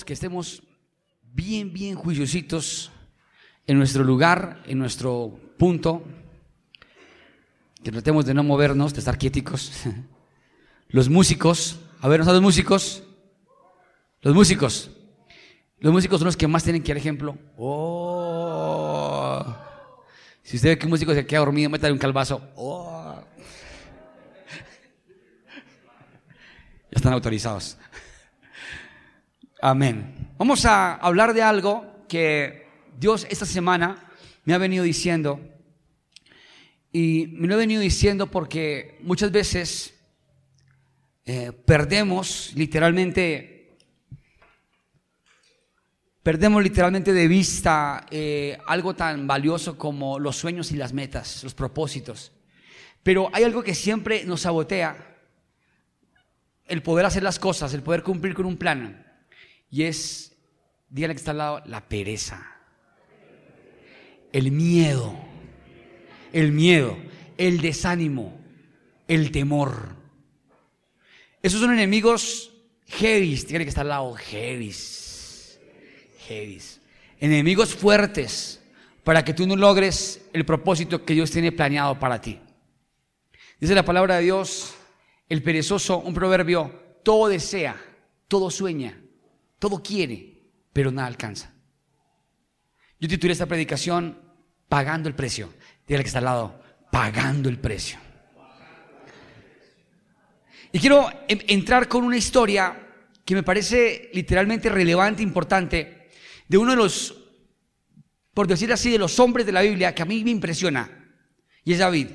que estemos bien, bien juiciositos en nuestro lugar, en nuestro punto, que tratemos de no movernos, de estar quieticos. Los músicos, a ver, ¿no los músicos? Los músicos. Los músicos son los que más tienen que dar ejemplo. Oh. Si usted ve que un músico se queda dormido, métale un calvazo. Oh. Ya están autorizados. Amén. Vamos a hablar de algo que Dios esta semana me ha venido diciendo. Y me lo ha venido diciendo porque muchas veces eh, perdemos literalmente, perdemos literalmente de vista eh, algo tan valioso como los sueños y las metas, los propósitos. Pero hay algo que siempre nos sabotea, el poder hacer las cosas, el poder cumplir con un plan. Y es, dígale que está al lado, la pereza. El miedo. El miedo. El desánimo. El temor. Esos son enemigos heavies. Dígale que está al lado, heavies. Heavies. Enemigos fuertes para que tú no logres el propósito que Dios tiene planeado para ti. Dice la palabra de Dios, el perezoso, un proverbio, todo desea, todo sueña, todo quiere, pero nada alcanza. Yo titulé esta predicación Pagando el precio. Dígale que está al lado, pagando el precio. Y quiero entrar con una historia que me parece literalmente relevante, importante, de uno de los, por decir así, de los hombres de la Biblia que a mí me impresiona, y es David.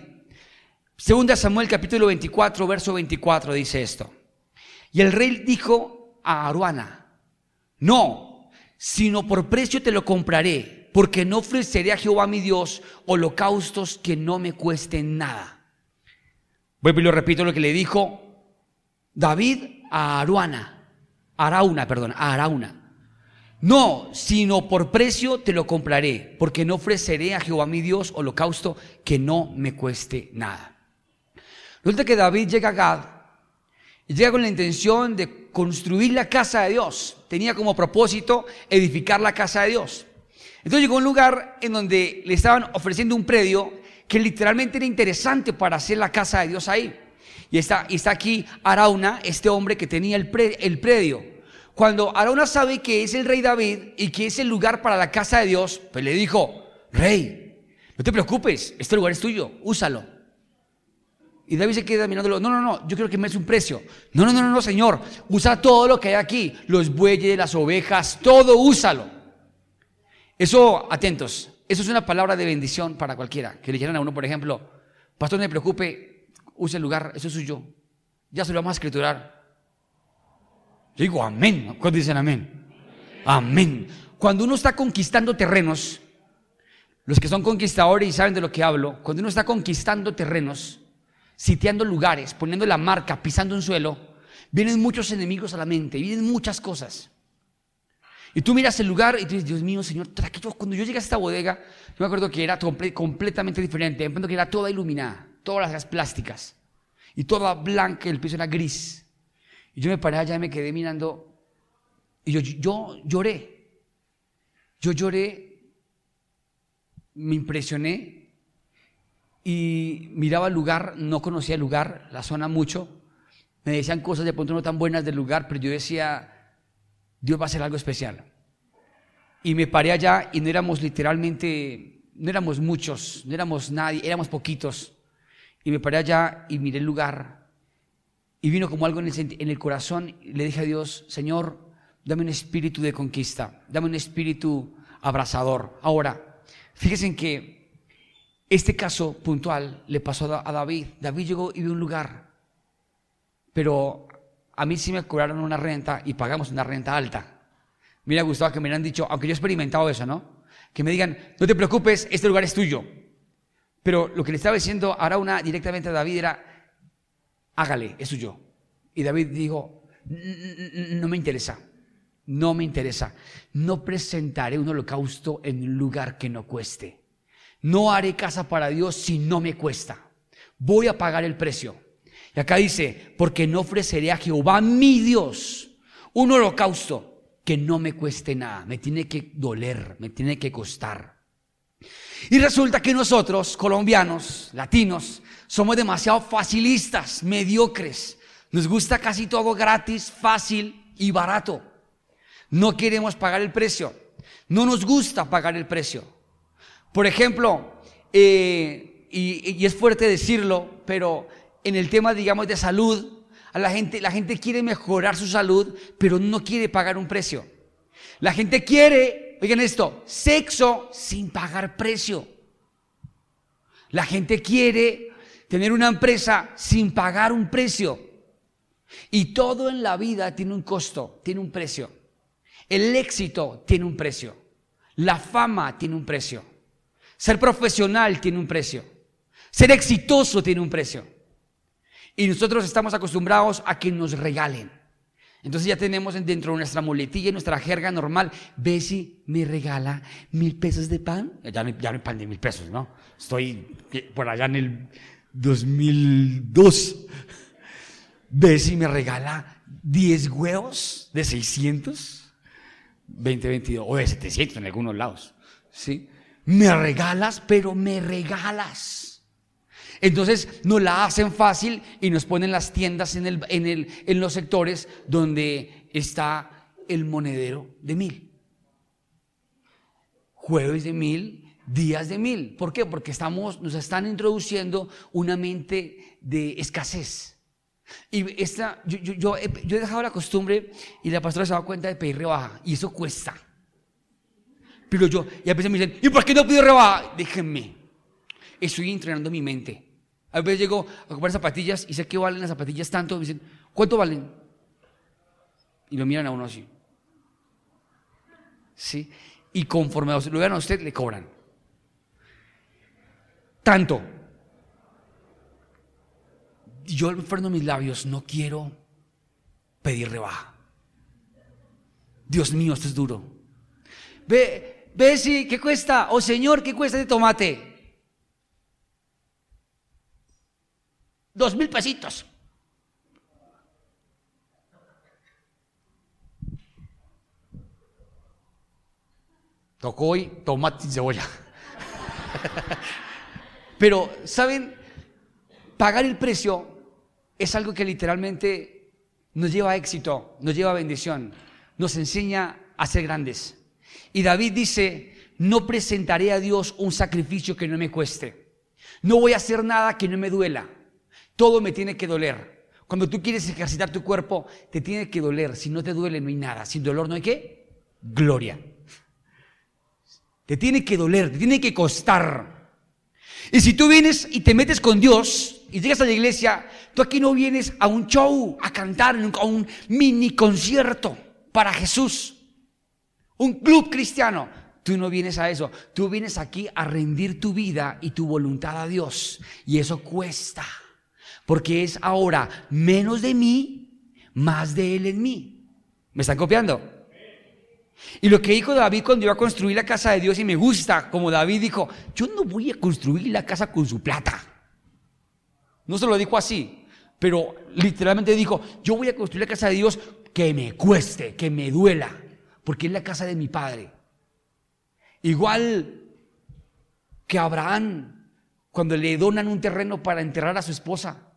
Segunda Samuel capítulo 24, verso 24 dice esto. Y el rey dijo a Aruana, no, sino por precio te lo compraré, porque no ofreceré a Jehová mi Dios holocaustos que no me cuesten nada. Vuelvo y lo repito lo que le dijo David a Aruana, Arauna, perdón, a Arauna. No, sino por precio te lo compraré, porque no ofreceré a Jehová mi Dios holocausto que no me cueste nada. Resulta que David llega a Gad y llega con la intención de construir la casa de Dios. Tenía como propósito edificar la casa de Dios. Entonces llegó a un lugar en donde le estaban ofreciendo un predio que literalmente era interesante para hacer la casa de Dios ahí. Y está, aquí Arauna, este hombre que tenía el, el predio. Cuando Arauna sabe que es el rey David y que es el lugar para la casa de Dios, pues le dijo, rey, no te preocupes, este lugar es tuyo, úsalo. Y David se queda mirándolo. No, no, no, yo quiero que me des un precio. No, no, no, no, señor. Usa todo lo que hay aquí. Los bueyes, las ovejas, todo úsalo. Eso, atentos. Eso es una palabra de bendición para cualquiera. Que le dijeran a uno, por ejemplo, pastor, no me preocupe, use el lugar, eso es suyo. Ya se lo vamos a escriturar. Digo amén. ¿Cuántos dicen amén? Amén. Cuando uno está conquistando terrenos, los que son conquistadores y saben de lo que hablo, cuando uno está conquistando terrenos, sitiando lugares, poniendo la marca, pisando un suelo, vienen muchos enemigos a la mente, vienen muchas cosas. Y tú miras el lugar y tú dices, Dios mío, Señor, cuando yo llegué a esta bodega, yo me acuerdo que era completamente diferente. Me acuerdo que era toda iluminada, todas las plásticas, y toda blanca, el piso era gris. Y yo me paré allá y me quedé mirando, y yo, yo lloré. Yo lloré, me impresioné, y miraba el lugar, no conocía el lugar, la zona mucho. Me decían cosas de pronto no tan buenas del lugar, pero yo decía, Dios va a hacer algo especial. Y me paré allá y no éramos literalmente, no éramos muchos, no éramos nadie, éramos poquitos. Y me paré allá y miré el lugar. Y vino como algo en el, corazón. Y le dije a Dios, Señor, dame un espíritu de conquista, dame un espíritu abrazador. Ahora, fíjense en que este caso puntual le pasó a David. David llegó y vio un lugar, pero a mí sí me cobraron una renta y pagamos una renta alta. Mira, Gustavo, que me han dicho, aunque yo he experimentado eso, ¿no? Que me digan, no te preocupes, este lugar es tuyo. Pero lo que le estaba diciendo una directamente a David era, hágale, es suyo. Y David dijo, no me interesa, no me interesa. No presentaré un holocausto en un lugar que no cueste. No haré casa para Dios si no me cuesta. Voy a pagar el precio. Y acá dice, porque no ofreceré a Jehová mi Dios un holocausto que no me cueste nada, me tiene que doler, me tiene que costar. Y resulta que nosotros, colombianos, latinos, somos demasiado facilistas, mediocres. Nos gusta casi todo gratis, fácil y barato. No queremos pagar el precio. No nos gusta pagar el precio. Por ejemplo, eh, y, es fuerte decirlo, pero en el tema, digamos, de salud, a la gente, la gente quiere mejorar su salud, pero no quiere pagar un precio. La gente quiere, oigan esto, sexo sin pagar precio. La gente quiere tener una empresa sin pagar un precio. Y todo en la vida tiene un costo, tiene un precio. El éxito tiene un precio. La fama tiene un precio. Ser profesional tiene un precio. Ser exitoso tiene un precio. Y nosotros estamos acostumbrados a que nos regalen. Entonces ya tenemos dentro de nuestra muletilla, nuestra jerga normal, si me regala mil pesos de pan. Ya ya no pan de mil pesos, ¿no? Estoy por allá en el 2002. si me regala 10 huevos de 600. 2022 o de 700 en algunos lados. ¿sí? Me regalas, pero me regalas. Entonces nos la hacen fácil y nos ponen las tiendas en, el, en, el, en los sectores donde está el monedero de mil. Jueves de mil, días de mil. ¿Por qué? Porque estamos, nos están introduciendo una mente de escasez. Y esta, yo, yo, he, dejado la costumbre y la pastora se da cuenta de pedir rebaja. Y eso cuesta. Pero yo, y a veces me dicen, ¿y por qué no pido rebaja? Déjenme. Estoy entrenando mi mente. A veces llego a comprar zapatillas y sé que valen las zapatillas tanto. Me dicen, ¿cuánto valen? Y lo miran a uno así. ¿Sí? Y conforme lo vean a usted, le cobran. Tanto yo freno mis labios, no quiero pedir rebaja. Dios mío, esto es duro. Ve, ve si, ¿qué cuesta? Oh Señor, ¿qué cuesta de tomate? Dos mil pesitos. Tocó hoy tomate y cebolla. Pero, ¿saben? Pagar el precio es algo que literalmente nos lleva a éxito, nos lleva a bendición, nos enseña a ser grandes. Y David dice, no presentaré a Dios un sacrificio que no me cueste. No voy a hacer nada que no me duela. Todo me tiene que doler. Cuando tú quieres ejercitar tu cuerpo, te tiene que doler. Si no te duele, no hay nada. Sin dolor no hay qué? Gloria. Te tiene que doler, te tiene que costar. Y si tú vienes y te metes con Dios, y llegas a la iglesia, tú aquí no vienes a un show, a cantar, a un mini concierto para Jesús, un club cristiano. Tú no vienes a eso, tú vienes aquí a rendir tu vida y tu voluntad a Dios. Y eso cuesta, porque es ahora menos de mí, más de Él en mí. ¿Me están copiando? Y lo que dijo David cuando iba a construir la casa de Dios, y me gusta, como David dijo, yo no voy a construir la casa con su plata. No se lo dijo así, pero literalmente dijo, yo voy a construir la casa de Dios que me cueste, que me duela, porque es la casa de mi padre. Igual que Abraham, cuando le donan un terreno para enterrar a su esposa.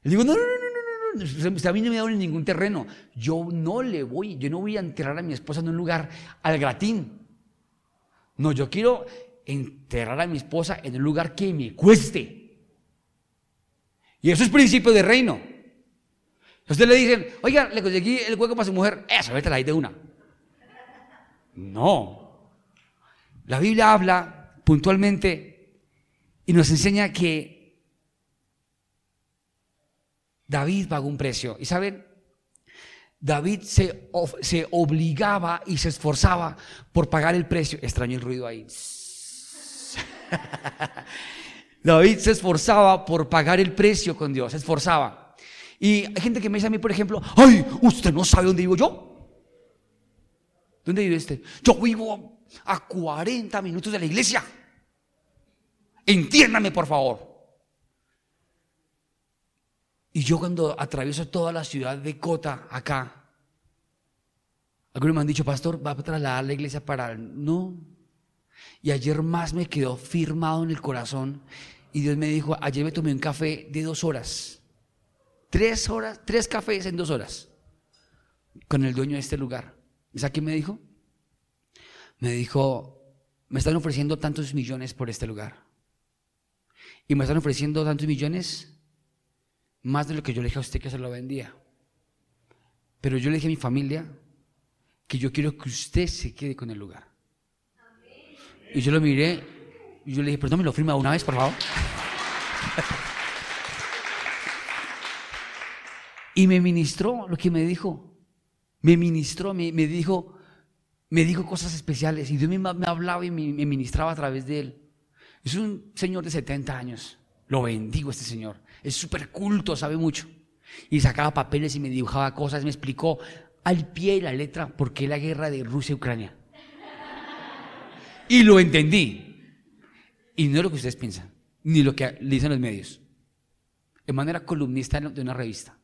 Le digo, no, no, no, no, no, no, a mí no me dan ningún terreno. Yo no le voy, yo no voy a enterrar a mi esposa en un lugar al gratín. No, yo quiero enterrar a mi esposa en un lugar que me cueste. Y eso es principio de reino. Usted le dicen, oiga, le conseguí el hueco para su mujer. Eso, vete la de una. No. La Biblia habla puntualmente y nos enseña que David pagó un precio. Y saben, David se, se obligaba y se esforzaba por pagar el precio. Extraño el ruido ahí. David se esforzaba por pagar el precio con Dios, se esforzaba. Y hay gente que me dice a mí, por ejemplo, ay, usted no sabe dónde vivo yo. ¿Dónde vive usted? Yo vivo a 40 minutos de la iglesia. Entiéndame, por favor. Y yo cuando atravieso toda la ciudad de Cota, acá, Algunos me han dicho, pastor, va a trasladar la iglesia para... No. Y ayer más me quedó firmado en el corazón. Y Dios me dijo, ayer me tomé un café de dos horas. Tres horas, tres cafés en dos horas. Con el dueño de este lugar. ¿Sabes qué me dijo? Me dijo, me están ofreciendo tantos millones por este lugar. Y me están ofreciendo tantos millones más de lo que yo le dije a usted que se lo vendía. Pero yo le dije a mi familia que yo quiero que usted se quede con el lugar. Y yo lo miré y yo le dije, pero no me lo firma una vez, por favor. y me ministró lo que me dijo. Me ministró, me, dijo, me dijo cosas especiales. Y Dios me, me hablaba y me, me ministraba a través de él. Es un señor de 70 años. Lo bendigo este señor. Es súper culto, sabe mucho. Y sacaba papeles y me dibujaba cosas, me explicó al pie y la letra por qué la guerra de Rusia y Ucrania. Y lo entendí. Y no es lo que ustedes piensan, ni lo que dicen los medios. De manera columnista de una revista.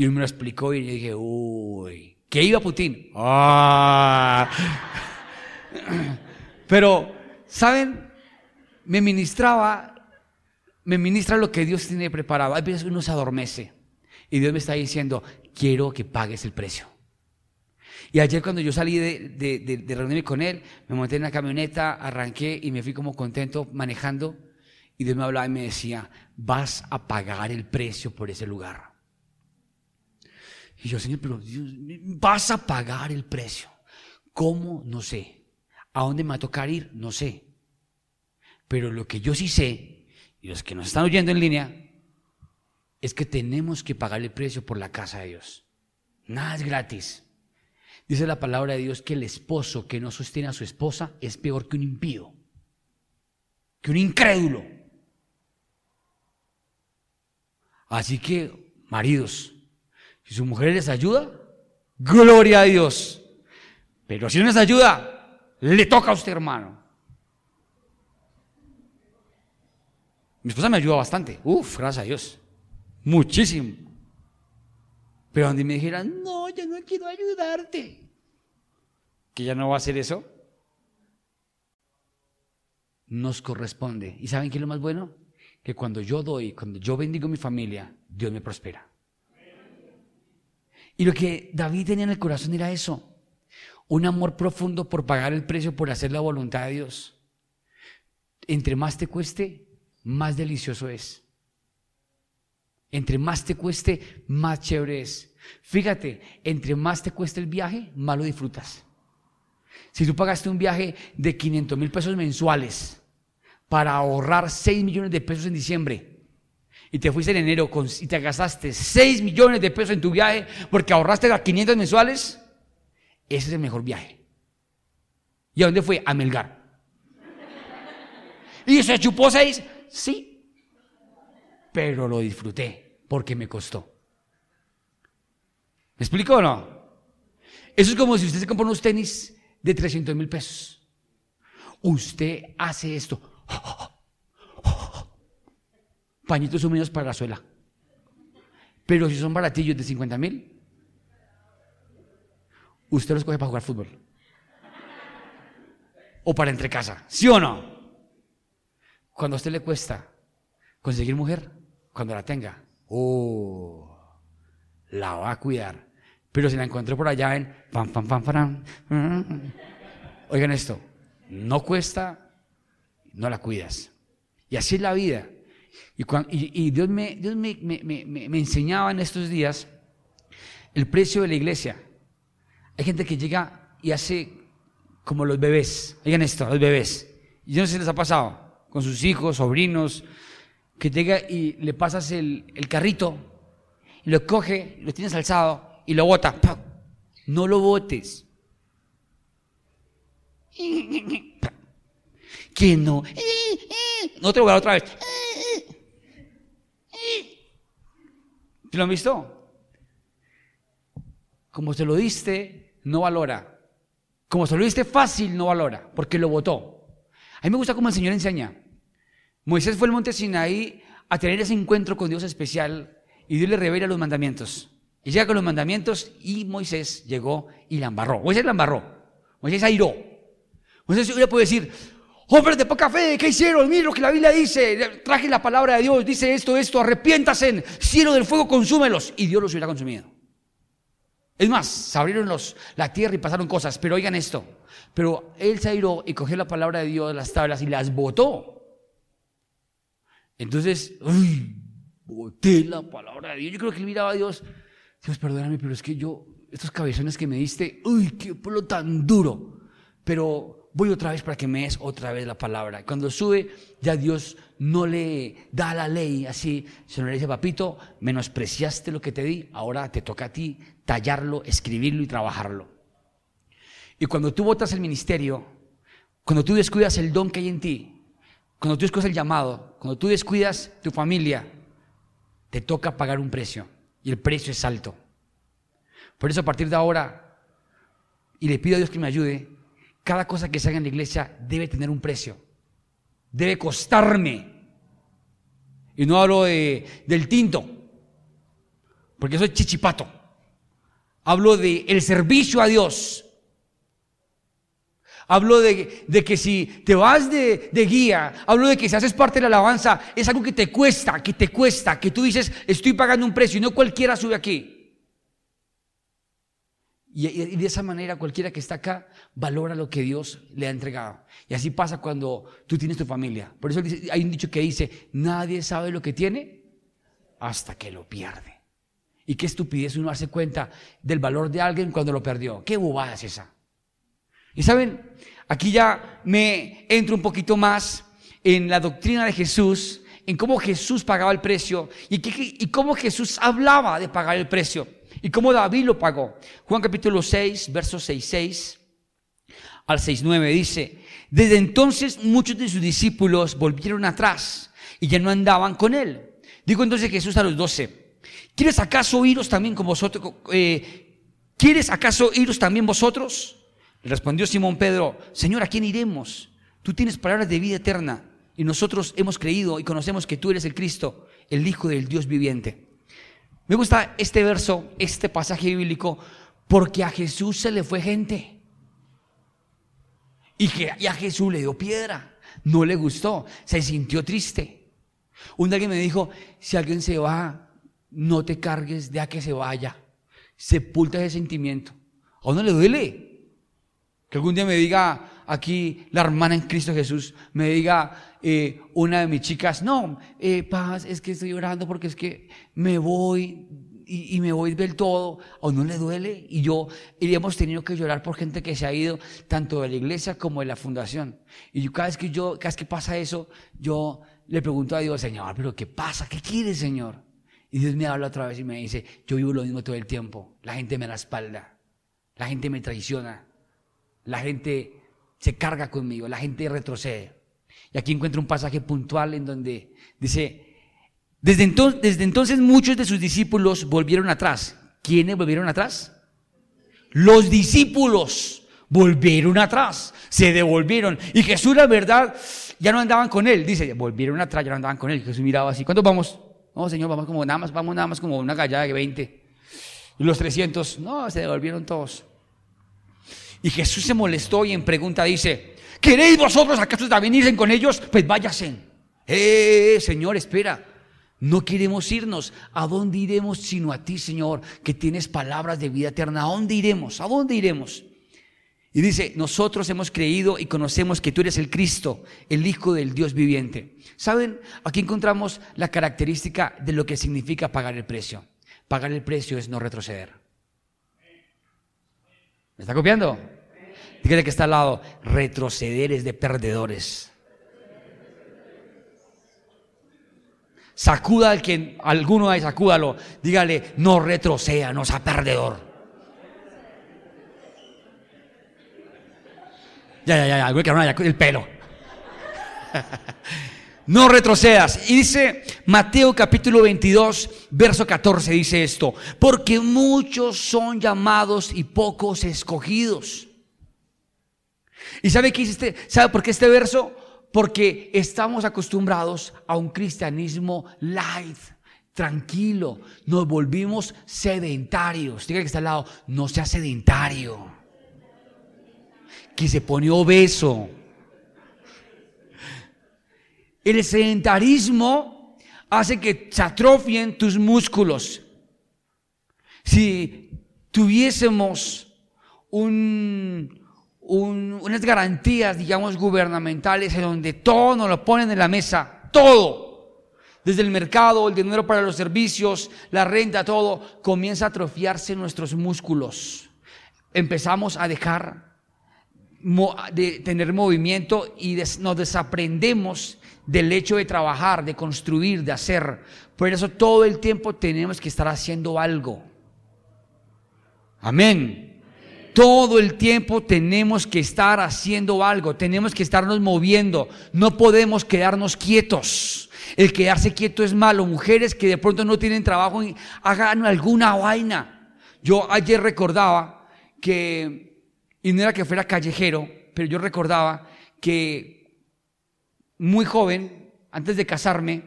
Y él me lo explicó y yo dije, uy, ¿qué iba Putin? ¡Ah! Pero, ¿saben? Me ministraba, me ministra lo que Dios tiene preparado. A veces uno se adormece y Dios me está diciendo, quiero que pagues el precio. Y ayer cuando yo salí de, reunirme con él, me monté en la camioneta, arranqué y me fui como contento manejando. Y Dios me hablaba y me decía, vas a pagar el precio por ese lugar. Y yo, Señor, pero Dios, vas a pagar el precio. ¿Cómo? No sé. ¿A dónde me va a tocar ir? No sé. Pero lo que yo sí sé, y los que nos están oyendo en línea, es que tenemos que pagar el precio por la casa de Dios. Nada es gratis. Dice la palabra de Dios que el esposo que no sostiene a su esposa es peor que un impío, que un incrédulo. Así que, maridos, si su mujer les ayuda, gloria a Dios. Pero si no les ayuda, le toca a usted, hermano. Mi esposa me ayuda bastante. Uf, gracias a Dios. Muchísimo. Pero donde me dijeran, no, yo no quiero ayudarte, que ya no va a hacer eso, nos corresponde. ¿Y saben qué es lo más bueno? Que cuando yo doy, cuando yo bendigo a mi familia, Dios me prospera. Y lo que David tenía en el corazón era eso, un amor profundo por pagar el precio, por hacer la voluntad de Dios. Entre más te cueste, más delicioso es. Entre más te cueste, más chévere es. Fíjate, entre más te cueste el viaje, más lo disfrutas. Si tú pagaste un viaje de 500 mil pesos mensuales para ahorrar 6 millones de pesos en diciembre y te fuiste en enero y te gastaste 6 millones de pesos en tu viaje porque ahorraste las 500 mensuales, ese es el mejor viaje. ¿Y a dónde fue? A Melgar. ¿Y se chupó 6? Sí, pero lo disfruté porque me costó. ¿Me explico o no? Eso es como si usted se compra unos tenis de 300 mil pesos. Usted hace esto. Pañitos húmedos para la suela. Pero si son baratillos de 50 mil, usted los coge para jugar fútbol. O para entre casa. ¿Sí o no? Cuando a usted le cuesta conseguir mujer, cuando la tenga, oh, la va a cuidar. Pero si la encuentro por allá en pam, pam, pam, pam, oigan esto, no cuesta, no la cuidas. Y así es la vida. Y, Dios, me, enseñaba en estos días el precio de la iglesia. Hay gente que llega y hace como los bebés. Oigan esto, los bebés. Y yo no sé si les ha pasado con sus hijos, sobrinos, que llega y le pasas el, carrito, lo coge, lo tienes alzado y lo bota. No lo botes. Que no. No te voy a otra vez. Lo han visto? Como se lo diste, no valora. Como se lo diste fácil, no valora, porque lo votó. A mí me gusta como el Señor enseña. Moisés fue al monte Sinaí a tener ese encuentro con Dios especial y Dios le revela los mandamientos. Y llega con los mandamientos y Moisés llegó y la embarró. Moisés la embarró. Moisés airó. Moisés hubiera podido decir, hombres de poca fe, ¿qué hicieron? Miren lo que la Biblia dice. Traje la palabra de Dios, dice esto, esto, arrepiéntase, cielo del fuego, consúmelos. Y Dios los hubiera consumido. Es más, se abrieron los, la tierra y pasaron cosas, pero oigan esto. Pero él se airó y cogió la palabra de Dios de las tablas y las botó. Entonces, uy, boté la palabra de Dios. Yo creo que él miraba a Dios Dios, perdóname, pero es que yo, estos cabezones que me diste, uy, qué pueblo tan duro. Pero voy otra vez para que me des otra vez la palabra. Cuando sube, ya Dios no le da la ley así, sino le dice, papito, menospreciaste lo que te di, ahora te toca a ti tallarlo, escribirlo y trabajarlo. Y cuando tú votas el ministerio, cuando tú descuidas el don que hay en ti, cuando tú descuidas el llamado, cuando tú descuidas tu familia, te toca pagar un precio. Y el precio es alto. Por eso a partir de ahora, y le pido a Dios que me ayude, cada cosa que se haga en la iglesia debe tener un precio. Debe costarme. Y no hablo de, del tinto, porque soy chichipato. Hablo de el servicio a Dios. Hablo de, que si te vas de, guía, hablo de que si haces parte de la alabanza, es algo que te cuesta, que te cuesta, que tú dices, estoy pagando un precio y no cualquiera sube aquí. Y, de esa manera cualquiera que está acá valora lo que Dios le ha entregado. Y así pasa cuando tú tienes tu familia. Por eso hay un dicho que dice, nadie sabe lo que tiene hasta que lo pierde. Y qué estupidez uno hace cuenta del valor de alguien cuando lo perdió. Qué bobada es esa. Y saben, aquí ya me entro un poquito más en la doctrina de Jesús, en cómo Jesús pagaba el precio y, cómo Jesús hablaba de pagar el precio y cómo David lo pagó. Juan capítulo 6, versos 6, 6 al 6, 9 dice, desde entonces muchos de sus discípulos volvieron atrás y ya no andaban con él. Dijo entonces Jesús a los doce, ¿quieres acaso iros también con vosotros? Eh, ¿Quieres acaso iros también vosotros? respondió Simón Pedro, Señor, ¿a quién iremos? Tú tienes palabras de vida eterna y nosotros hemos creído y conocemos que tú eres el Cristo, el Hijo del Dios viviente. Me gusta este verso, este pasaje bíblico, porque a Jesús se le fue gente. Y, que, a Jesús le dio piedra, no le gustó, se sintió triste. Un día alguien me dijo, si alguien se va, no te cargues de a que se vaya. Sepulta ese sentimiento. ¿A uno le duele? Que algún día me diga aquí la hermana en Cristo Jesús, me diga eh, una de mis chicas, no, eh, paz, es que estoy llorando porque es que me voy y, me voy del todo, o no le duele. Y yo, y hemos tenido que llorar por gente que se ha ido, tanto de la iglesia como de la fundación. Y yo, cada vez que yo, cada vez que pasa eso, yo le pregunto a Dios, Señor, pero ¿qué pasa? ¿Qué quieres, Señor? Y Dios me habla otra vez y me dice, yo vivo lo mismo todo el tiempo. La gente me la espalda. La gente me traiciona la gente se carga conmigo, la gente retrocede. Y aquí encuentro un pasaje puntual en donde dice, desde entonces, desde entonces muchos de sus discípulos volvieron atrás. ¿Quiénes volvieron atrás? Los discípulos volvieron atrás, se devolvieron. Y Jesús, la verdad, ya no andaban con él. Dice, volvieron atrás, ya no andaban con él. Jesús miraba así, ¿cuántos vamos? No, Señor, vamos como nada más, vamos nada más como una gallada de 20. Y los 300, no, se devolvieron todos. Y Jesús se molestó y en pregunta dice, ¿queréis vosotros acaso también irse con ellos? Pues váyase. Eh, Señor, espera. No queremos irnos. ¿A dónde iremos sino a ti, Señor, que tienes palabras de vida eterna? ¿A dónde iremos? ¿A dónde iremos? Y dice, nosotros hemos creído y conocemos que tú eres el Cristo, el Hijo del Dios viviente. ¿Saben? Aquí encontramos la característica de lo que significa pagar el precio. Pagar el precio es no retroceder. ¿Me está copiando? Dígale que está al lado, retroceder es de perdedores. Sacuda al que alguno ahí, sacúdalo. Dígale, no retroceda, no sea perdedor. Ya, ya, ya, ya, el pelo. no retrocedas. Y dice Mateo capítulo 22, verso 14, dice esto, porque muchos son llamados y pocos escogidos. ¿Y sabe qué este, ¿Sabe por qué este verso? Porque estamos acostumbrados a un cristianismo light, tranquilo, nos volvimos sedentarios. Diga que está al lado, no sea sedentario. Que se pone obeso. El sedentarismo hace que se atrofien tus músculos. Si tuviésemos un, unas garantías, digamos, gubernamentales en donde todo nos lo ponen en la mesa, todo, desde el mercado, el dinero para los servicios, la renta, todo, comienza a atrofiarse nuestros músculos. Empezamos a dejar de tener movimiento y nos desaprendemos del hecho de trabajar, de construir, de hacer. Por eso todo el tiempo tenemos que estar haciendo algo. Amén. Todo el tiempo tenemos que estar haciendo algo, tenemos que estarnos moviendo, no podemos quedarnos quietos. El quedarse quieto es malo. Mujeres que de pronto no tienen trabajo, hagan alguna vaina. Yo ayer recordaba que, y no era que fuera callejero, pero yo recordaba que muy joven, antes de casarme,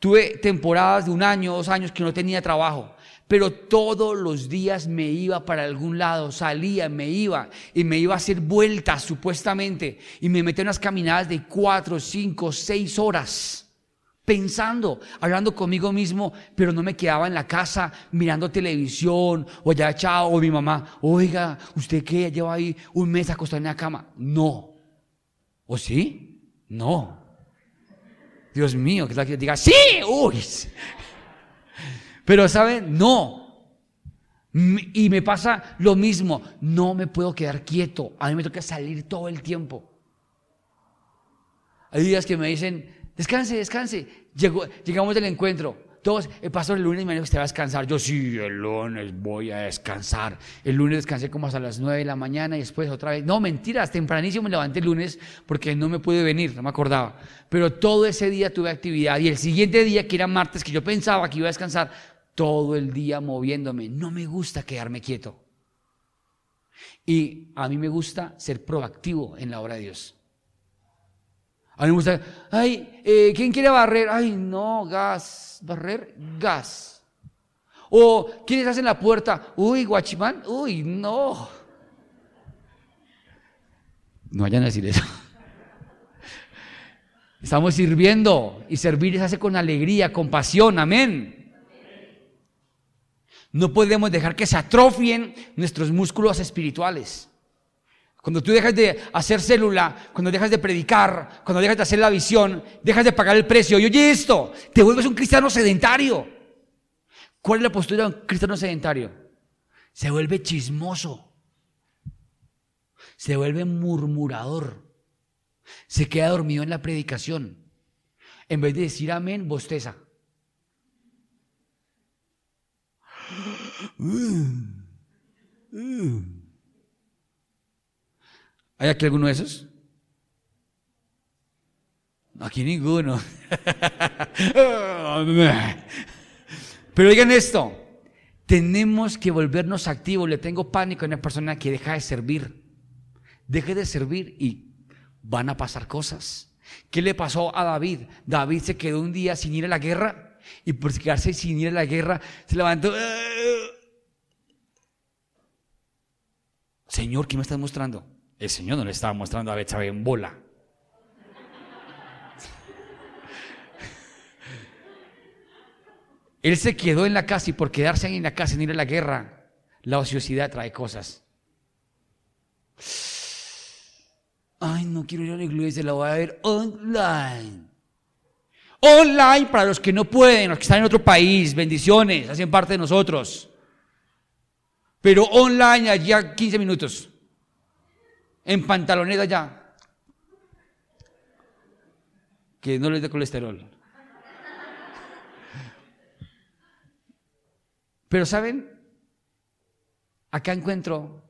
tuve temporadas de un año, dos años que no tenía trabajo pero todos los días me iba para algún lado, salía, me iba y me iba a hacer vueltas supuestamente y me metía en unas caminadas de cuatro, cinco, seis horas pensando, hablando conmigo mismo, pero no me quedaba en la casa mirando televisión o ya chao o mi mamá, oiga, ¿usted qué? Lleva ahí un mes acostado en la cama. No. ¿O sí? No. Dios mío, que la que diga, sí, uy. Pero, ¿saben? No. Y me pasa lo mismo. No me puedo quedar quieto. A mí me toca salir todo el tiempo. Hay días que me dicen, descanse, descanse. llegamos del encuentro. Todos, el pastor el lunes me dijo que usted va a descansar. Yo sí, el lunes voy a descansar. El lunes descansé como hasta las 9 de la mañana y después otra vez. No, mentiras, tempranísimo me levanté el lunes porque no me pude venir, no me acordaba. Pero todo ese día tuve actividad y el siguiente día, que era martes, que yo pensaba que iba a descansar, todo el día moviéndome. No me gusta quedarme quieto. Y a mí me gusta ser proactivo en la obra de Dios. A mí me gusta, ay, eh, ¿quién quiere barrer? Ay, no, gas, barrer, gas. O, ¿quiénes hacen la puerta? Uy, guachimán, uy, no. No vayan a decir eso. Estamos sirviendo y servir se hace con alegría, con pasión, amén. No podemos dejar que se atrofien nuestros músculos espirituales. Cuando tú dejas de hacer célula, cuando dejas de predicar, cuando dejas de hacer la visión, dejas de pagar el precio. Y oye esto, te vuelves un cristiano sedentario. ¿Cuál es la postura de un cristiano sedentario? Se vuelve chismoso. Se vuelve murmurador. Se queda dormido en la predicación. En vez de decir amén, bosteza. ¿Hay aquí alguno de esos? Aquí ninguno. Pero digan esto, tenemos que volvernos activos. Le tengo pánico a una persona que deja de servir. Deje de servir y van a pasar cosas. ¿Qué le pasó a David? David se quedó un día sin ir a la guerra y por quedarse sin ir a la guerra se levantó. Señor, ¿qué me estás mostrando? El Señor no le estaba mostrando a Betsabe en bola. Él se quedó en la casa y por quedarse en la casa y ir a la guerra, la ociosidad trae cosas. Ay, no quiero ir a la iglesia, la voy a ver online. Online para los que no pueden, los que están en otro país, bendiciones, hacen parte de nosotros. Pero online allá 15 minutos. En pantaloneta ya. Que no les dé colesterol. Pero ¿saben? Acá encuentro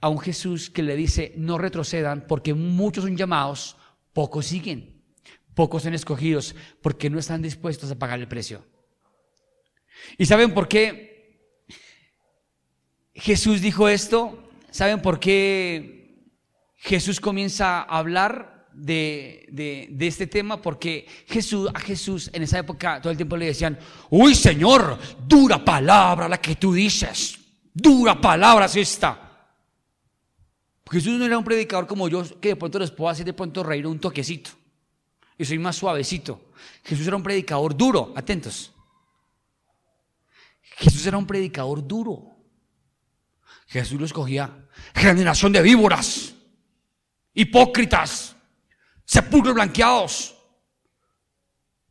a un Jesús que le dice, no retrocedan porque muchos son llamados, pocos siguen, pocos son escogidos porque no están dispuestos a pagar el precio. ¿Y saben por qué? Jesús dijo esto. ¿Saben por qué Jesús comienza a hablar de, de, este tema porque Jesús, a Jesús en esa época todo el tiempo le decían, uy Señor, dura palabra la que tú dices, dura palabra es esta. Jesús no era un predicador como yo, que de pronto les puedo hacer de pronto reír un toquecito. Y soy más suavecito. Jesús era un predicador duro, atentos. Jesús era un predicador duro. Jesús lo escogía. Generación de víboras, hipócritas, sepulcros blanqueados.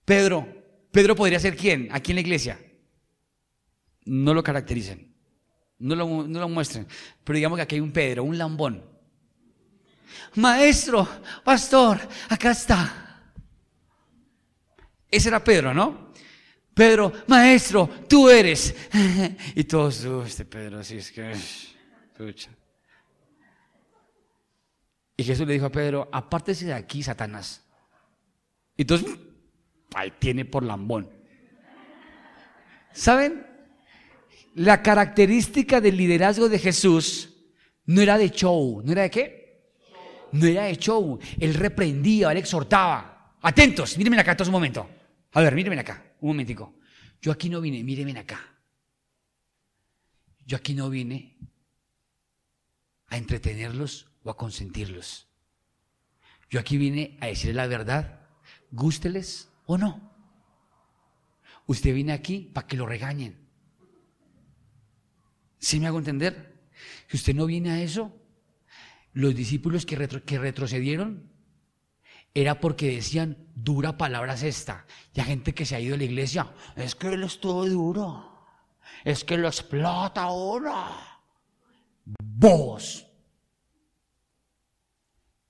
Pedro, Pedro podría ser quién aquí en la iglesia. No lo caractericen, no lo, no lo muestren. Pero digamos que aquí hay un Pedro, un lambón. Maestro, pastor, acá está. Ese era Pedro, ¿no? Pedro, maestro, tú eres. y todos, este Pedro, así es que. Y Jesús le dijo a Pedro, apártese de aquí, Satanás. Y entonces, ahí tiene por lambón. ¿Saben? La característica del liderazgo de Jesús no era de show, ¿no era de qué? No era de show. Él reprendía, él exhortaba. Atentos, mírenme acá todos un momento. A ver, mírenme acá, un momentico. Yo aquí no vine, mírenme acá. Yo aquí no vine a entretenerlos o a consentirlos. Yo aquí vine a decirles la verdad, gústeles o no. Usted viene aquí para que lo regañen. ¿Sí me hago entender? Si usted no viene a eso, los discípulos que, que retrocedieron era porque decían, dura palabra es esta. Y hay gente que se ha ido a la iglesia, es que él es todo duro, es que lo explota ahora. Vos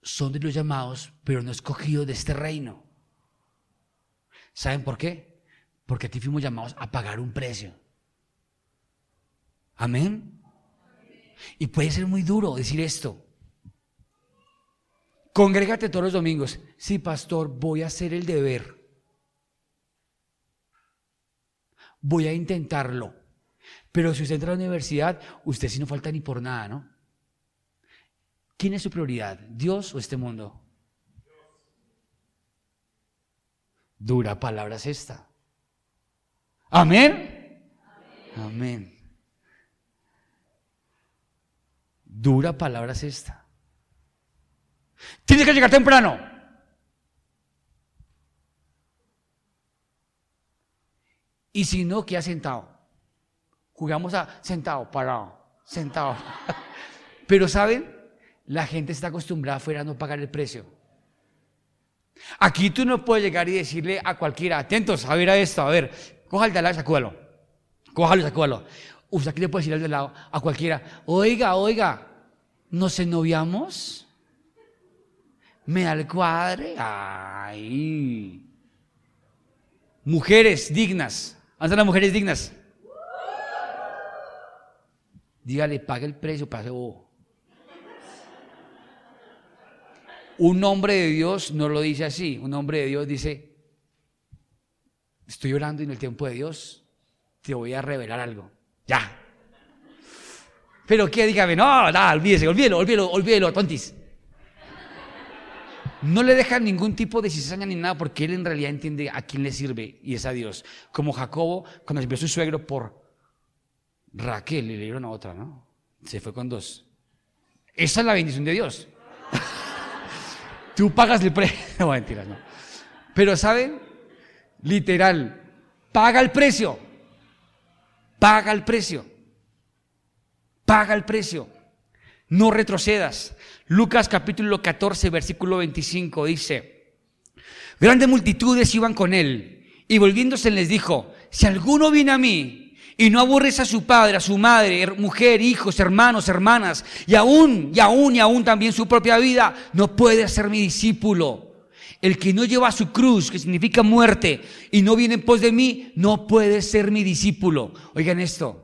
son de los llamados, pero no escogidos de este reino. ¿Saben por qué? Porque a ti fuimos llamados a pagar un precio. Amén. Y puede ser muy duro decir esto. Congrégate todos los domingos. Sí, pastor, voy a hacer el deber. Voy a intentarlo. Pero si usted entra a la universidad, usted sí no falta ni por nada, ¿no? ¿Quién es su prioridad? ¿Dios o este mundo? Dura palabra es esta. Amén. Amén. Dura palabra es esta. Tienes que llegar temprano. Y si no, queda sentado. Jugamos a sentado, parado, sentado. Pero ¿saben? La gente está acostumbrada afuera a no pagar el precio. Aquí tú no puedes llegar y decirle a cualquiera, atentos, a ver a esto, a ver, coja el de al lado y sacúdalo. Cójalo y sacúdalo. Usted aquí le puede decir al de lado a cualquiera, oiga, oiga, ¿nos ennoviamos? me da el cuadre. Ay. Mujeres dignas. ¿Dónde las mujeres dignas? Dígale, pague el precio, pase vos. Un hombre de Dios no lo dice así. Un hombre de Dios dice, estoy orando en el tiempo de Dios, te voy a revelar algo. Ya. Pero que dígame, no, no, olvídese, olvídelo, olvídelo, olvídelo, tontis no le deja ningún tipo de cizaña ni nada porque él en realidad entiende a quién le sirve y es a Dios. Como Jacobo, cuando se vio su suegro por Raquel, le dieron a otra, ¿no? Se fue con dos. Esa es la bendición de Dios. Tú pagas el precio. No, mentiras, no. Pero ¿saben? Literal, paga el precio. Paga el precio. Paga el precio. No retrocedas. Lucas capítulo 14, versículo 25 dice, grandes multitudes iban con él y volviéndose les dijo, si alguno viene a mí y no aborrece a su padre, a su madre, mujer, hijos, hermanos, hermanas, y aún, y aún, y aún también su propia vida, no puede ser mi discípulo. El que no lleva su cruz, que significa muerte, y no viene en pos de mí, no puede ser mi discípulo. Oigan esto.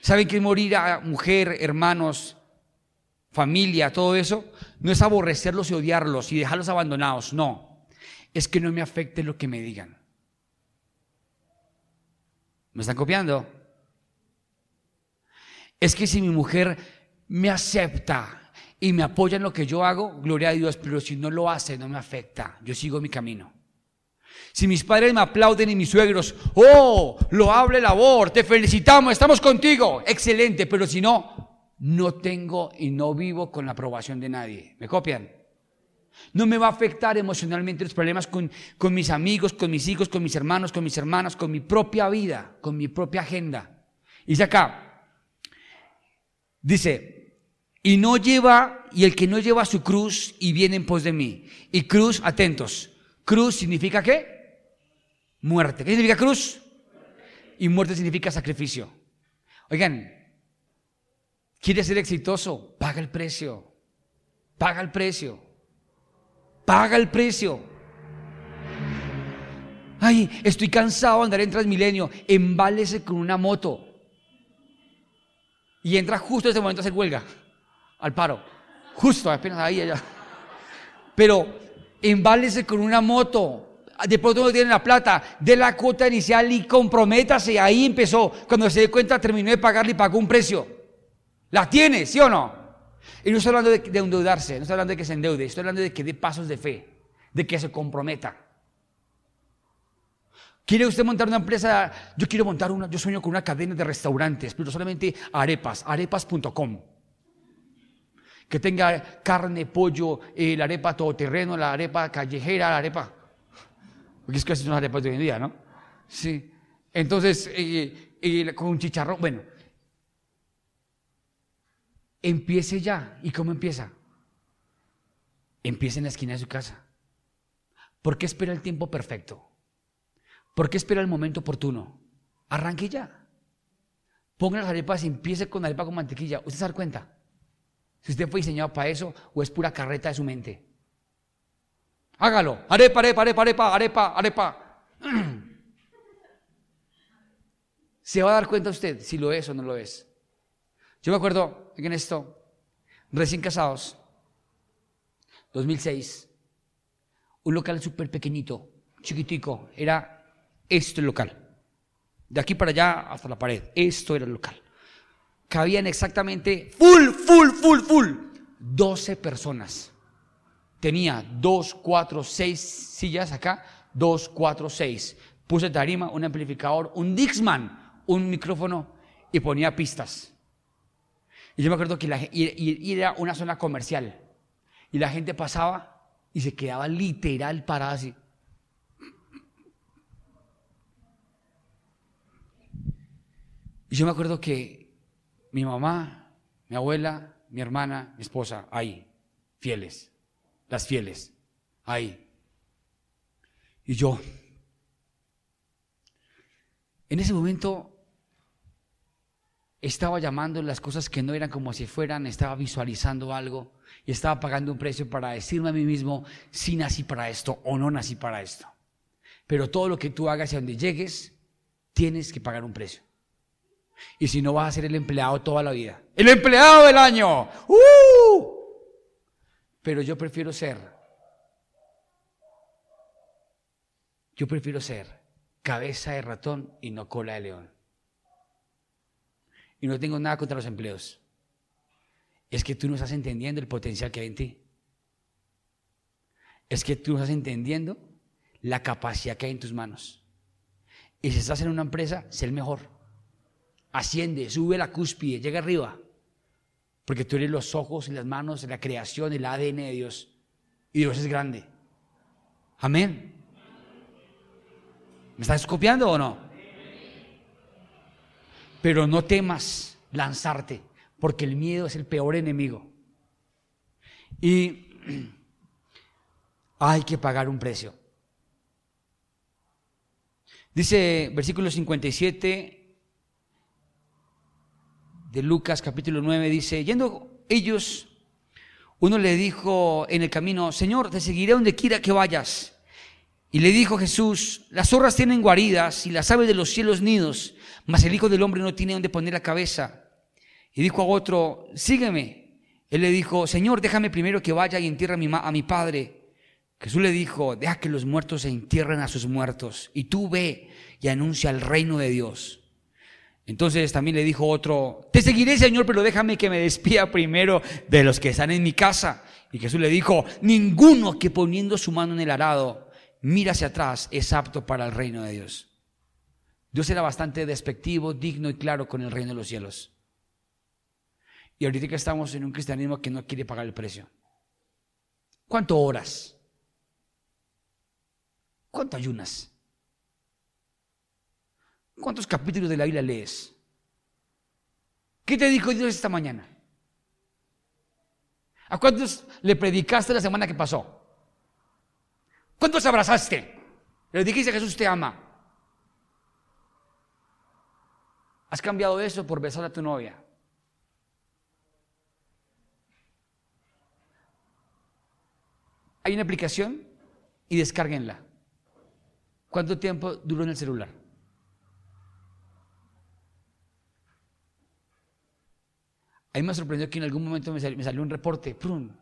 ¿Saben que morir a mujer, hermanos, familia, todo eso, no es aborrecerlos y odiarlos y dejarlos abandonados, no. Es que no me afecte lo que me digan. ¿Me están copiando? Es que si mi mujer me acepta y me apoya en lo que yo hago, gloria a Dios, pero si no lo hace, no me afecta, yo sigo mi camino. Si mis padres me aplauden y mis suegros, oh, lo hable labor, te felicitamos, estamos contigo, excelente, pero si no, no tengo y no vivo con la aprobación de nadie. ¿Me copian? No me va a afectar emocionalmente los problemas con, con mis amigos, con mis hijos, con mis hermanos, con mis hermanas, con mi propia vida, con mi propia agenda. Dice acá, dice, y no lleva, y el que no lleva su cruz y viene en pos de mí. Y cruz, atentos, cruz significa qué? Muerte. ¿Qué significa cruz? Y muerte significa sacrificio. Oigan, ¿quieres ser exitoso? Paga el precio. Paga el precio. Paga el precio. Ay, estoy cansado de andar en Transmilenio. Embálese con una moto. Y entra justo en ese momento a hacer huelga. Al paro. Justo, apenas ahí, allá. Pero embálese con una moto. De pronto no tiene la plata. De la cuota inicial y comprométase. Ahí empezó. Cuando se dio cuenta, terminó de pagarle y pagó un precio. ¿La tiene, sí o no? Y no estoy hablando de, endeudarse, no estoy hablando de que se endeude, estoy hablando de que dé pasos de fe, de que se comprometa. ¿Quiere usted montar una empresa? Yo quiero montar una, yo sueño con una cadena de restaurantes, pero solamente arepas, arepas.com. Que tenga carne, pollo, eh, la arepa todoterreno, la arepa callejera, la arepa. Porque es que son arepas de hoy en día, ¿no? Sí. Entonces, eh, eh, con un chicharrón, bueno, Empiece ya. ¿Y cómo empieza? Empiece en la esquina de su casa. ¿Por qué espera el tiempo perfecto? ¿Por qué espera el momento oportuno? Arranque ya. Ponga las arepas y empiece con arepa con mantequilla. ¿Usted se da cuenta? Si usted fue diseñado para eso o es pura carreta de su mente. Hágalo. Arepa, arepa, arepa, arepa, arepa, arepa. Se va a dar cuenta usted si lo es o no lo es. Yo me acuerdo en esto, recién casados, 2006, un local súper pequeñito, chiquitico, era este local. De aquí para allá hasta la pared, esto era el local. Cabían exactamente full, full, full, full, 12 personas. Tenía 2, 4, 6 sillas acá, 2, 4, 6. Puse tarima, un amplificador, un Dixman, un micrófono y ponía pistas. Y yo me acuerdo que la, era una zona comercial. Y la gente pasaba y se quedaba literal parada así. Y yo me acuerdo que mi mamá, mi abuela, mi hermana, mi esposa, ahí, fieles, las fieles, ahí. Y yo, en ese momento estaba llamando las cosas que no eran como si fueran, estaba visualizando algo y estaba pagando un precio para decirme a mí mismo, si nací para esto o no nací para esto. Pero todo lo que tú hagas y a donde llegues, tienes que pagar un precio. Y si no, vas a ser el empleado toda la vida. ¡El empleado del año! ¡Uh! Pero yo prefiero ser, yo prefiero ser cabeza de ratón y no cola de león. Y no tengo nada contra los empleos. Es que tú no estás entendiendo el potencial que hay en ti. Es que tú no estás entendiendo la capacidad que hay en tus manos. Y si estás en una empresa, sé el mejor. Asciende, sube la cúspide, llega arriba. Porque tú eres los ojos y las manos, la creación, el ADN de Dios. Y Dios es grande. Amén. ¿Me estás copiando o no? Pero no temas lanzarte, porque el miedo es el peor enemigo. Y hay que pagar un precio. Dice versículo 57 de Lucas capítulo 9, dice, yendo ellos, uno le dijo en el camino, Señor, te seguiré donde quiera que vayas. Y le dijo Jesús, las zorras tienen guaridas y las aves de los cielos nidos, mas el Hijo del Hombre no tiene donde poner la cabeza. Y dijo a otro, sígueme. Él le dijo, Señor, déjame primero que vaya y entierre a mi, a mi padre. Jesús le dijo, deja que los muertos se entierren a sus muertos, y tú ve y anuncia el reino de Dios. Entonces también le dijo otro, te seguiré Señor, pero déjame que me despida primero de los que están en mi casa. Y Jesús le dijo, ninguno que poniendo su mano en el arado mira hacia atrás es apto para el reino de Dios. Dios era bastante despectivo, digno y claro con el reino de los cielos. Y ahorita que estamos en un cristianismo que no quiere pagar el precio. ¿Cuánto horas? ¿Cuánto ayunas? ¿Cuántos capítulos de la Biblia lees? ¿Qué te dijo Dios esta mañana? ¿A cuántos le predicaste la semana que pasó? ¿Cuántos abrazaste? Le dijiste Jesús te ama. ¿Has cambiado eso por besar a tu novia? Hay una aplicación y descárguenla. ¿Cuánto tiempo duró en el celular? A mí me sorprendió que en algún momento me salió, un reporte, prun,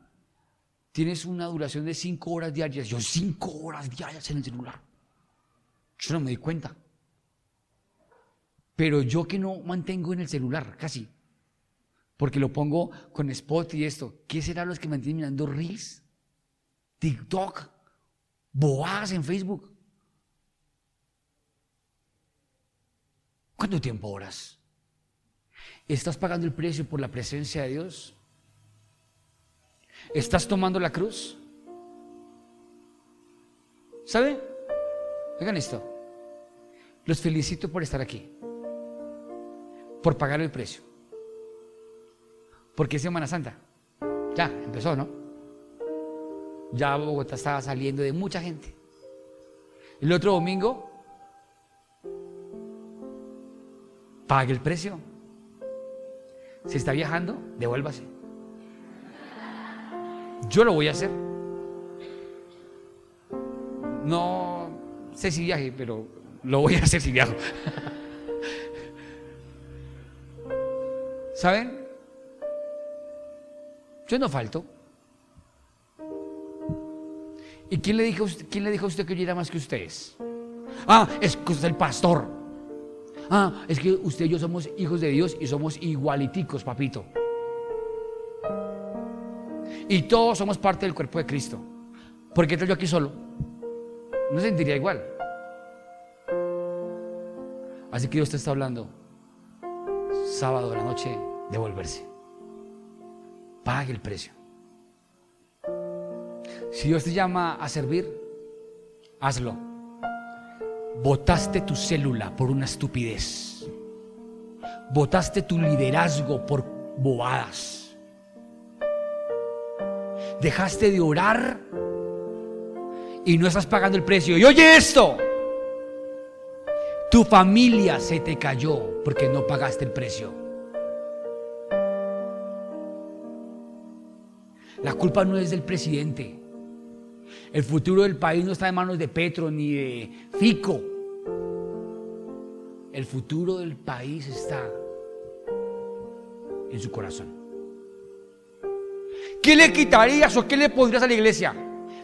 tienes una duración de cinco horas diarias. Yo, cinco horas diarias en el celular. Yo no me di cuenta. Pero yo que no mantengo en el celular, casi. Porque lo pongo con spot y esto. ¿Qué será los que mantienen mirando Reels? TikTok, boas en Facebook. ¿Cuánto tiempo horas? ¿Estás pagando el precio por la presencia de Dios? ¿Estás tomando la cruz? ¿Sabe? Hagan esto. Los felicito por estar aquí. Por pagar el precio. Porque es Semana Santa. Ya, empezó, ¿no? Ya Bogotá estaba saliendo de mucha gente. El otro domingo, pague el precio. Si está viajando, devuélvase. Yo lo voy a hacer. No sé si viaje, pero lo voy a hacer si viajo. ¿Saben? Yo no falto. ¿Y quién le dijo, quién le dijo a usted que yo era más que ustedes? Ah, es que usted es el pastor. Ah, es que usted y yo somos hijos de Dios y somos igualiticos, papito. Y todos somos parte del cuerpo de Cristo. ¿Por qué estoy yo aquí solo? No se sentiría igual. Así que Dios te está hablando. Sábado de la noche, devolverse. Pague el precio. Si Dios te llama a servir, hazlo. Votaste tu célula por una estupidez. Votaste tu liderazgo por bobadas. Dejaste de orar y no estás pagando el precio. Y oye esto, tu familia se te cayó porque no pagaste el precio. La culpa no es del presidente. El futuro del país no está en manos de Petro ni de Fico. El futuro del país está en su corazón. ¿Qué le quitarías o qué le pondrías a la iglesia?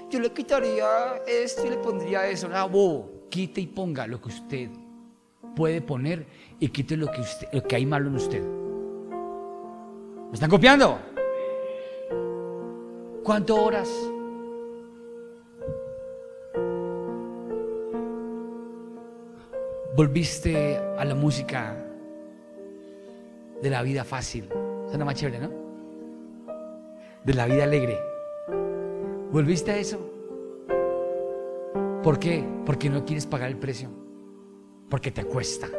Yo le quitaría esto y le pondría eso. Nada, bobo. Quite y ponga lo que usted puede poner y quite lo que, usted, lo que hay malo en usted. ¿Me están copiando? ¿Cuántas horas? volviste a la música de la vida fácil. Suena más chévere, ¿no? De la vida alegre. ¿Volviste a eso? ¿Por qué? Porque no quieres pagar el precio. Porque te cuesta.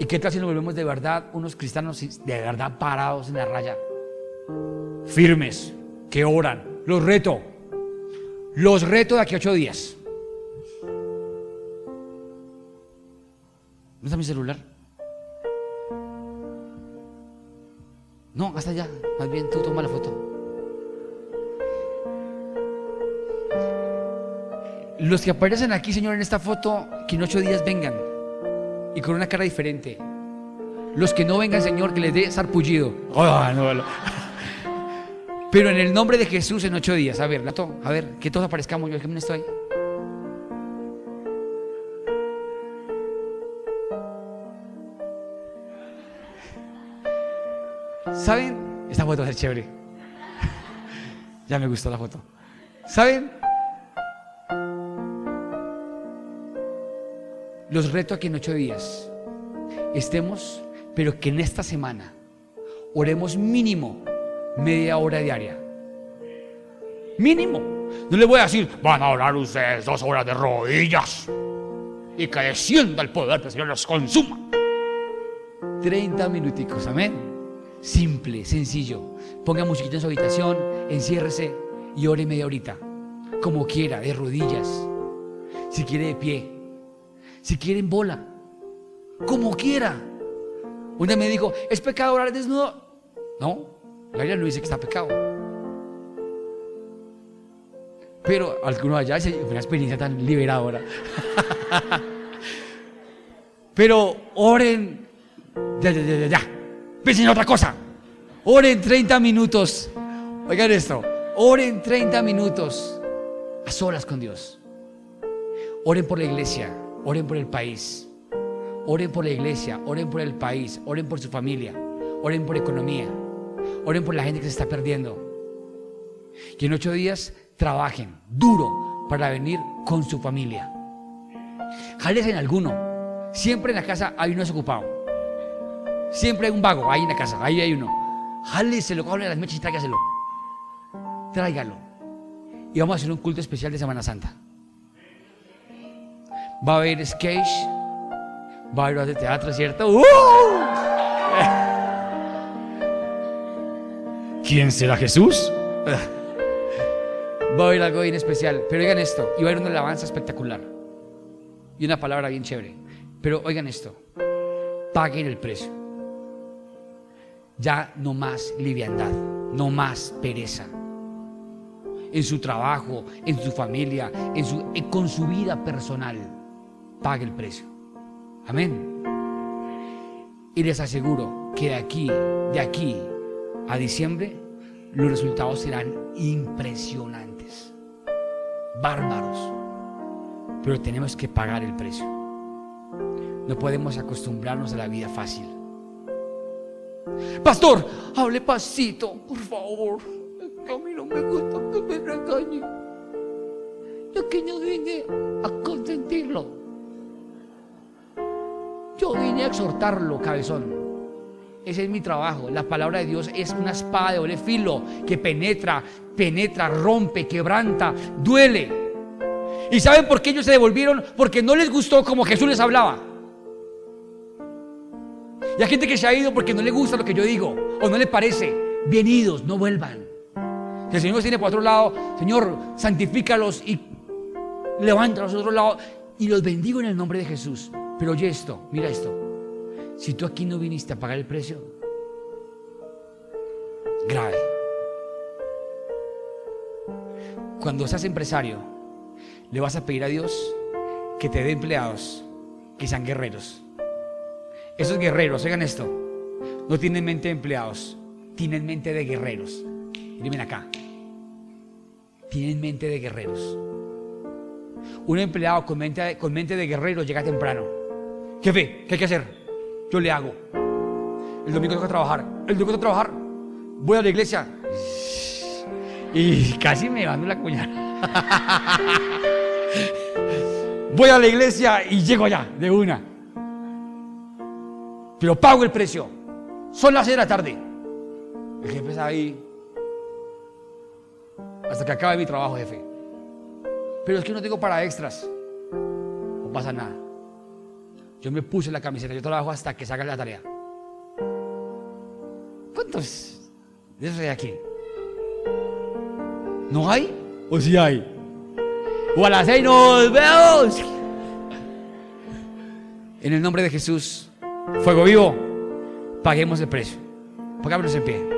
¿Y qué tal si nos volvemos de verdad unos cristianos de verdad parados en la raya? Firmes, que oran. Los reto. Los reto de aquí a ocho días. ¿No está mi celular? No, hasta allá. Más bien tú toma la foto. Los que aparecen aquí, Señor, en esta foto, que en ocho días vengan y con una cara diferente. Los que no vengan, Señor, que les dé sarpullido. Ah, Pero en el nombre de Jesús en ocho días. A ver, Lato, a ver, que todos aparezcamos. Yo, ¿qué estoy? ¿Saben? Esta foto va a ser chévere. ya me gustó la foto. ¿Saben? Los reto a que en ocho días estemos, pero que en esta semana oremos mínimo media hora diaria. Mínimo. No le voy a decir, van a orar ustedes dos horas de rodillas y que descienda el poder que el Señor los consuma. 30 minuticos, amén. Simple, sencillo. Ponga musiquita en su habitación, enciérrese y ore media horita. Como quiera, de rodillas. Si quiere de pie. Si quiere en bola. Como quiera. Una me dijo, ¿es pecado orar desnudo? No, la Biblia no dice que está pecado. Pero algunos allá fue una experiencia tan liberadora. Pero oren, ya, ya, ya, ya, Piensen en otra cosa. Oren 30 minutos. Oigan esto. Oren 30 minutos a solas con Dios. Oren por la iglesia. Oren por el país. Oren por la iglesia. Oren por el país. Oren por su familia. Oren por economía. Oren por la gente que se está perdiendo. Y en ocho días trabajen duro para venir con su familia. Jales en alguno. Siempre en la casa hay uno desocupado. Siempre hay un vago ahí en la casa. Ahí hay uno. Jáleselo, coge las mechas y tráigaselo. Tráigalo. Y vamos a hacer un culto especial de Semana Santa. Va a haber sketch. Va a haber de teatro, ¿cierto? ¡Uh! ¿Quién será Jesús? Va a haber algo bien especial. Pero oigan esto, y va a haber una alabanza espectacular. Y una palabra bien chévere. Pero oigan esto, paguen el precio. Ya no más liviandad, no más pereza. En su trabajo, en su familia, en su, con su vida personal, pague el precio. Amén. Y les aseguro que de aquí, de aquí a diciembre, los resultados serán impresionantes, bárbaros. Pero tenemos que pagar el precio. No podemos acostumbrarnos a la vida fácil. Pastor, hable pasito, por favor. A mí no me gusta que me regañe. Yo que no vine a consentirlo. Yo vine a exhortarlo, cabezón. Ese es mi trabajo. La palabra de Dios es una espada de doble filo que penetra, penetra, rompe, quebranta, duele. ¿Y saben por qué ellos se devolvieron? Porque no les gustó como Jesús les hablaba. Y hay gente que se ha ido porque no le gusta lo que yo digo o no le parece. Bienvenidos, no vuelvan. Si el Señor tiene por otro lado, Señor, santifícalos y levántalos a otro lado y los bendigo en el nombre de Jesús. Pero oye esto, mira esto. Si tú aquí no viniste a pagar el precio, grave. Cuando seas empresario, le vas a pedir a Dios que te dé empleados que sean guerreros. Esos guerreros, oigan esto, no tienen mente de empleados, tienen mente de guerreros. Miren acá, tienen mente de guerreros. Un empleado con mente, con mente de guerrero llega temprano. Jefe, ¿qué hay que hacer? yo le hago. El domingo tengo que trabajar. El domingo tengo que trabajar. Voy a la iglesia. Y casi me mando la cuñada. Voy a la iglesia y llego allá, de una. Pero pago el precio. Son las 6 de la tarde. El jefe está ahí. Hasta que acabe mi trabajo, jefe. Pero es que no tengo para extras. No pasa nada. Yo me puse la camiseta, yo trabajo hasta que salga la tarea. ¿Cuántos de esos hay aquí? ¿No hay? ¿O sí hay? O a las seis nos vemos. En el nombre de Jesús, fuego vivo, paguemos el precio. Pongámonos en pie.